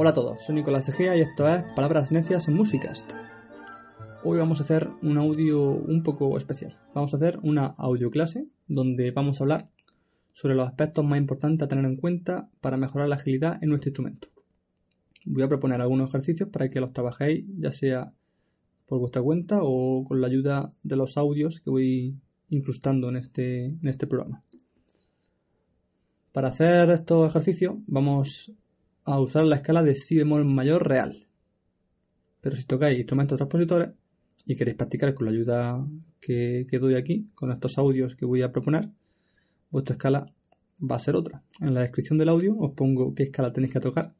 Hola a todos, soy Nicolás Egea y esto es Palabras Necias en Musicast. Hoy vamos a hacer un audio un poco especial. Vamos a hacer una audio clase donde vamos a hablar sobre los aspectos más importantes a tener en cuenta para mejorar la agilidad en nuestro instrumento. Voy a proponer algunos ejercicios para que los trabajéis ya sea por vuestra cuenta o con la ayuda de los audios que voy incrustando en este, en este programa. Para hacer estos ejercicios vamos a usar la escala de si bemol mayor real. Pero si tocáis instrumentos transpositores y queréis practicar con la ayuda que, que, doy aquí, con estos audios que voy a proponer, vuestra escala va a ser otra. En la descripción del audio os pongo qué escala tenéis que tocar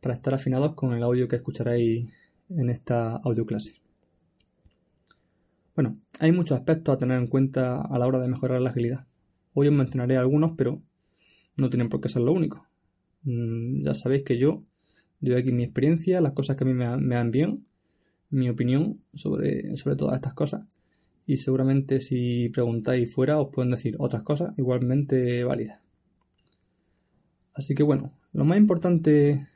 para estar afinados con el audio que escucharéis en esta audio clase. Bueno, hay muchos aspectos a tener en cuenta a la hora de mejorar la agilidad. Hoy os mencionaré algunos, pero no tienen por qué ser lo único. Mm, ya sabéis que yo doy aquí mi experiencia, las cosas que a mí me, me dan bien, mi opinión sobre, sobre todas estas cosas. Y seguramente si preguntáis fuera os pueden decir otras cosas igualmente válidas. Así que bueno, lo más importante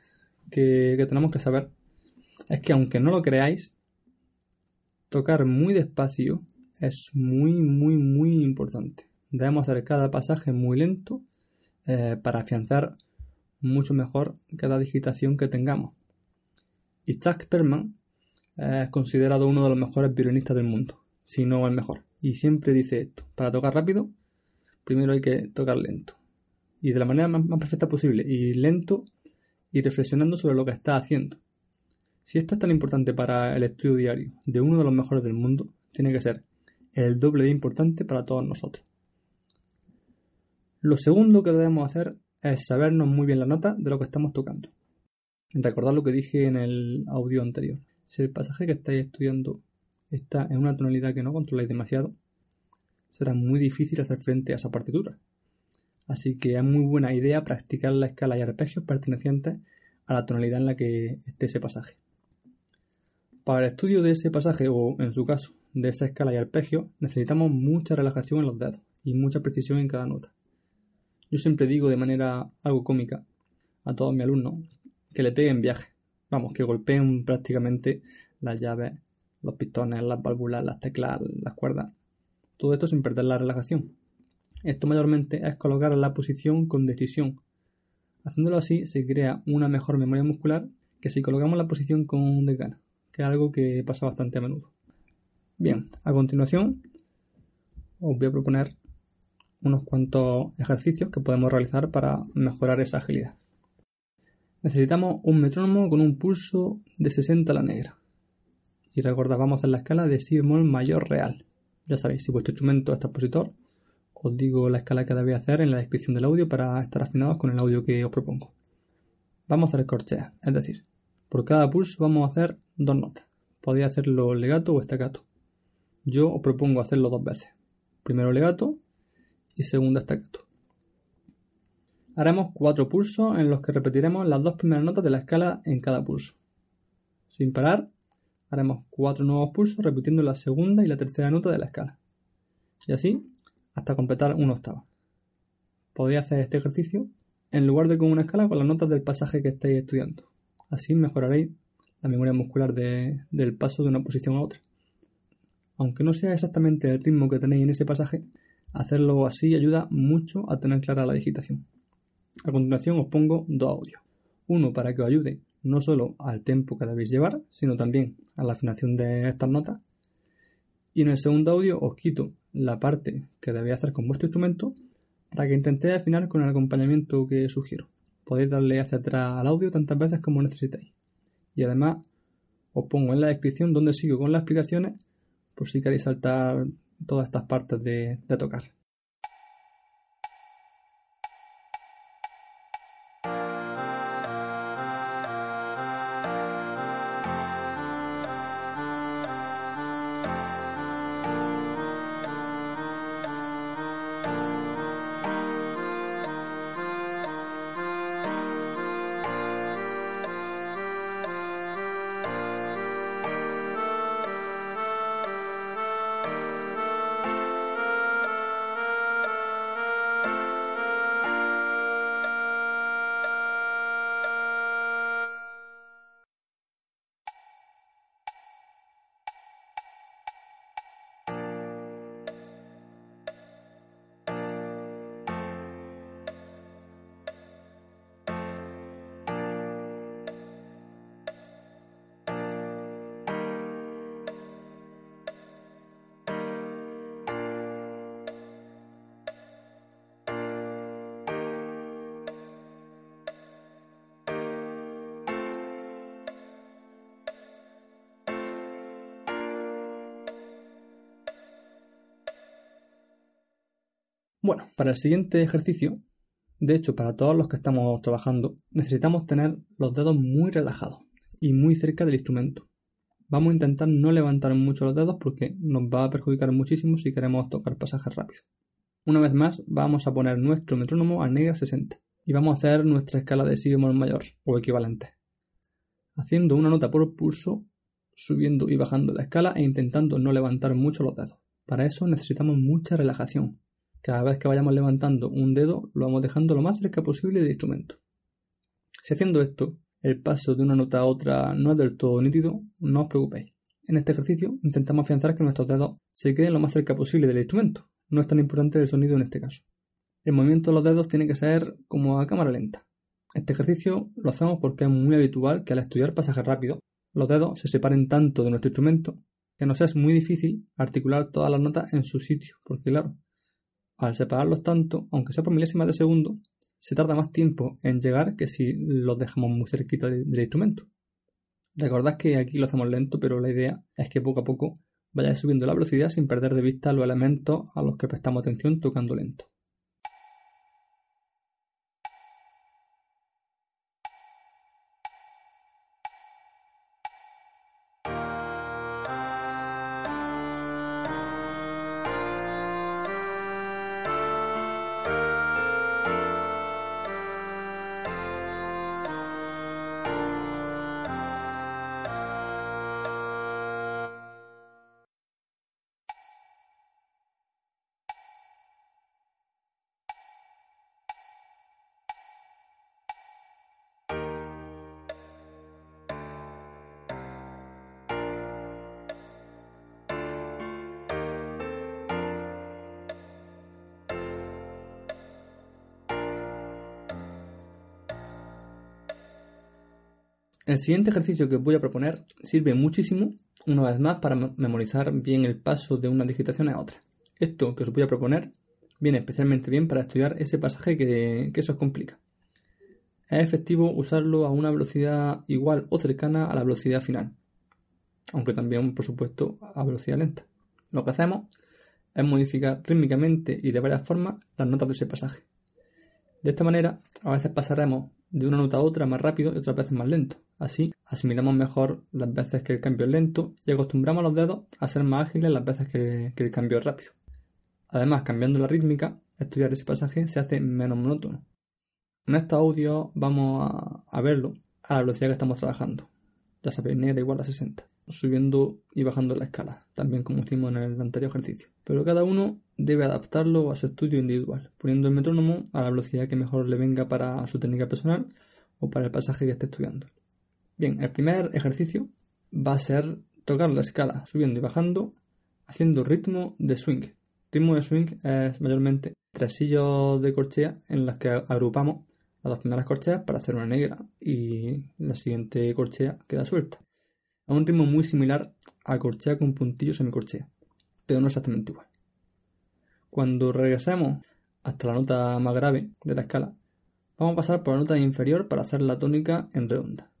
que, que tenemos que saber es que aunque no lo creáis, tocar muy despacio es muy, muy, muy importante. Debemos hacer cada pasaje muy lento eh, para afianzar mucho mejor cada digitación que tengamos. Isaac Perman es considerado uno de los mejores violinistas del mundo, si no el mejor. Y siempre dice esto, para tocar rápido, primero hay que tocar lento. Y de la manera más, más perfecta posible, y lento y reflexionando sobre lo que está haciendo. Si esto es tan importante para el estudio diario de uno de los mejores del mundo, tiene que ser el doble de importante para todos nosotros. Lo segundo que debemos hacer es sabernos muy bien la nota de lo que estamos tocando. Recordad lo que dije en el audio anterior. Si el pasaje que estáis estudiando está en una tonalidad que no controláis demasiado, será muy difícil hacer frente a esa partitura. Así que es muy buena idea practicar la escala y arpegios pertenecientes a la tonalidad en la que esté ese pasaje. Para el estudio de ese pasaje, o en su caso, de esa escala y arpegio, necesitamos mucha relajación en los dedos y mucha precisión en cada nota. Yo siempre digo de manera algo cómica a todos mis alumnos que le peguen viaje. Vamos, que golpeen prácticamente las llaves, los pistones, las válvulas, las teclas, las cuerdas. Todo esto sin perder la relajación. Esto mayormente es colocar la posición con decisión. Haciéndolo así se crea una mejor memoria muscular que si colocamos la posición con desgana, que es algo que pasa bastante a menudo. Bien, a continuación os voy a proponer unos cuantos ejercicios que podemos realizar para mejorar esa agilidad. Necesitamos un metrónomo con un pulso de 60 a la negra. Y recordad, vamos a la escala de si bemol mayor real. Ya sabéis, si vuestro instrumento es transpositor, os digo la escala que debéis hacer en la descripción del audio para estar afinados con el audio que os propongo. Vamos a hacer corcheas, es decir, por cada pulso vamos a hacer dos notas. Podéis hacerlo legato o estacato. Yo os propongo hacerlo dos veces. Primero legato y segunda staccato. Haremos cuatro pulsos en los que repetiremos las dos primeras notas de la escala en cada pulso. Sin parar, haremos cuatro nuevos pulsos repitiendo la segunda y la tercera nota de la escala. Y así hasta completar una octava. Podéis hacer este ejercicio en lugar de con una escala con las notas del pasaje que estáis estudiando. Así mejoraréis la memoria muscular de, del paso de una posición a otra. Aunque no sea exactamente el ritmo que tenéis en ese pasaje, Hacerlo así ayuda mucho a tener clara la digitación. A continuación os pongo dos audios. Uno para que os ayude no solo al tempo que debéis llevar, sino también a la afinación de estas notas. Y en el segundo audio os quito la parte que debéis hacer con vuestro instrumento para que intentéis afinar con el acompañamiento que sugiero. Podéis darle hacia atrás al audio tantas veces como necesitéis. Y además os pongo en la descripción donde sigo con las explicaciones por si queréis saltar todas estas partes de, tocar. Bueno, para el siguiente ejercicio, de hecho para todos los que estamos trabajando, necesitamos tener los dedos muy relajados y muy cerca del instrumento. Vamos a intentar no levantar mucho los dedos porque nos va a perjudicar muchísimo si queremos tocar pasajes rápidos. Una vez más, vamos a poner nuestro metrónomo a negra 60 y vamos a hacer nuestra escala de si bemol mayor o equivalente, haciendo una nota por pulso, subiendo y bajando la escala e intentando no levantar mucho los dedos. Para eso necesitamos mucha relajación, cada vez que vayamos levantando un dedo, lo vamos dejando lo más cerca posible del instrumento. Si haciendo esto, el paso de una nota a otra no es del todo nítido, no os preocupéis. En este ejercicio intentamos afianzar que nuestros dedos se queden lo más cerca posible del instrumento. No es tan importante el sonido en este caso. El movimiento de los dedos tiene que ser como a cámara lenta. Este ejercicio lo hacemos porque es muy habitual que al estudiar pasajes rápidos, los dedos se separen tanto de nuestro instrumento que nos es muy difícil articular todas las notas en su sitio, porque claro, al separarlos tanto, aunque sea por milésimas de segundo, se tarda más tiempo en llegar que si los dejamos muy cerquita del instrumento. Recordad que aquí lo hacemos lento, pero la idea es que poco a poco vayáis subiendo la velocidad sin perder de vista los elementos a los que prestamos atención tocando lento. El siguiente ejercicio que voy a proponer sirve muchísimo, una vez más, para memorizar bien el paso de una digitación a otra. Esto que os voy a proponer viene especialmente bien para estudiar ese pasaje que, que se os complica. Es efectivo usarlo a una velocidad igual o cercana a la velocidad final, aunque también, por supuesto, a velocidad lenta. Lo que hacemos es modificar rítmicamente y de varias formas las notas de ese pasaje. De esta manera, a veces pasaremos de una nota a otra más rápido y otras veces más lento. Así, asimilamos mejor las veces que el cambio es lento y acostumbramos los dedos a ser más ágiles las veces que, el cambio es rápido. Además, cambiando la rítmica, estudiar ese pasaje se hace menos monótono. En estos audios vamos a, a verlo a la velocidad que estamos trabajando. Ya sabéis, negra igual a 60 subiendo y bajando la escala, también como hicimos en el anterior ejercicio. Pero cada uno debe adaptarlo a su estudio individual, poniendo el metrónomo a la velocidad que mejor le venga para su técnica personal o para el pasaje que esté estudiando. Bien, el primer ejercicio va a ser tocar la escala subiendo y bajando, haciendo ritmo de swing. Ritmo de swing es mayormente tresillos de corchea en las que agrupamos las dos primeras corcheas para hacer una negra y la siguiente corchea queda suelta a un ritmo muy similar a corchea con puntillo semicorchea. pero no exactamente igual. Cuando regresemos hasta la nota más grave de la escala, vamos a pasar por la nota inferior para hacer la tónica en redonda.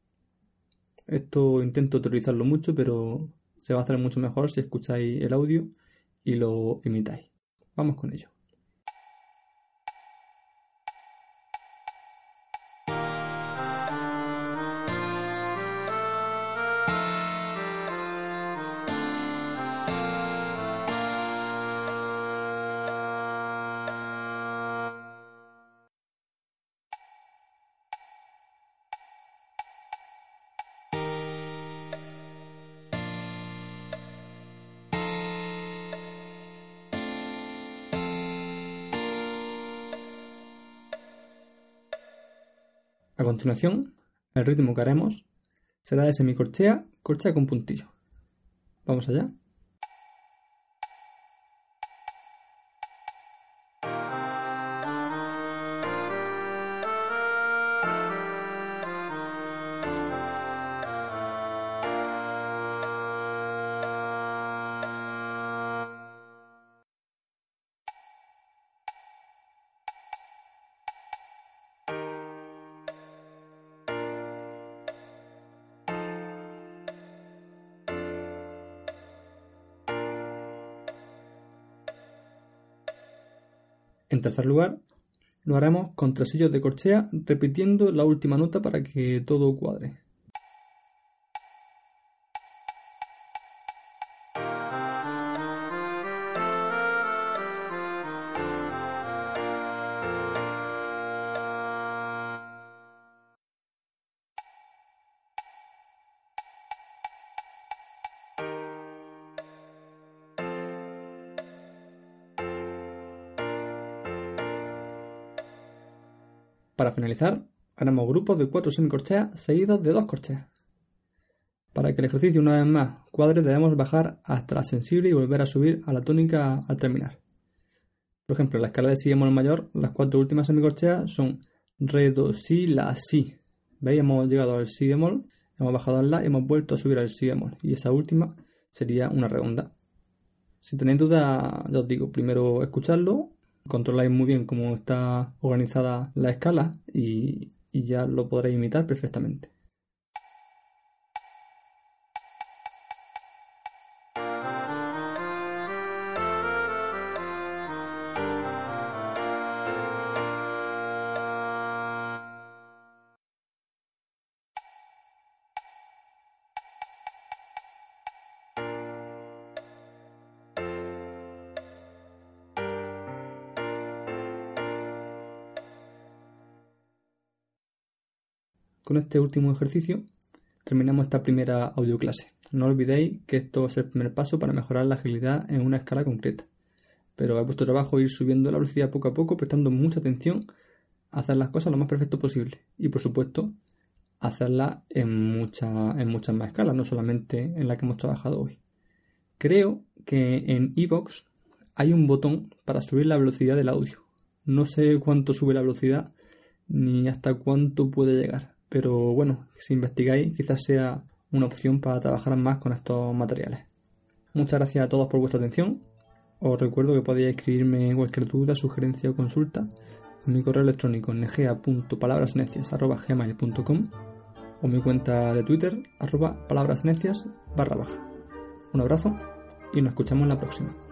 Esto intento utilizarlo mucho, pero se va a hacer mucho mejor si escucháis el audio y lo imitáis. Vamos con ello. Continuación, el ritmo que haremos será de semicorchea, corchea con puntillo. Vamos allá. En tercer lugar, lo haremos con tresillos de corchea repitiendo la última nota para que todo cuadre. Para finalizar, haremos grupos de cuatro semicorcheas seguidos de dos corcheas. Para que el ejercicio una vez más cuadre debemos bajar hasta la sensible y volver a subir a la tónica al terminar. Por ejemplo, en la escala de si bemol mayor, las cuatro últimas semicorcheas son re, do, si, la, si. ¿Veis? Hemos llegado al si bemol, hemos bajado al la y hemos vuelto a subir al si bemol. Y esa última sería una redonda. Si tenéis dudas, ya os digo, primero escucharlo controláis muy bien cómo está organizada la escala y, y ya lo podréis imitar perfectamente. Con este último ejercicio terminamos esta primera audio clase. No olvidéis que esto es el primer paso para mejorar la agilidad en una escala concreta. Pero es vuestro trabajo ir subiendo la velocidad poco a poco, prestando mucha atención a hacer las cosas lo más perfecto posible. Y por supuesto, hacerlas en, en muchas más escalas, no solamente en la que hemos trabajado hoy. Creo que en Evox hay un botón para subir la velocidad del audio. No sé cuánto sube la velocidad ni hasta cuánto puede llegar pero bueno, si investigáis quizás sea una opción para trabajar más con estos materiales. Muchas gracias a todos por vuestra atención. Os recuerdo que podéis escribirme cualquier duda, sugerencia o consulta a mi correo electrónico negea.palabrasnecias.gmail.com o mi cuenta de Twitter arroba palabrasnecias barra baja. Un abrazo y nos escuchamos en la próxima.